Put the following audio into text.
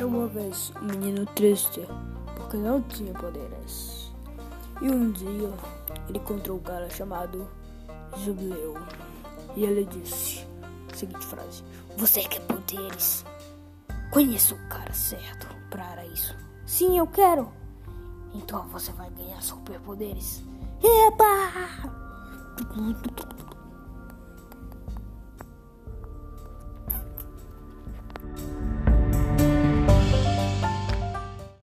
Era uma vez um menino triste, porque não tinha poderes. E um dia ele encontrou um cara chamado Jubileu. E ele disse a seguinte frase: Você quer poderes? Conheço o cara certo para isso. Sim, eu quero. Então você vai ganhar superpoderes. Eba!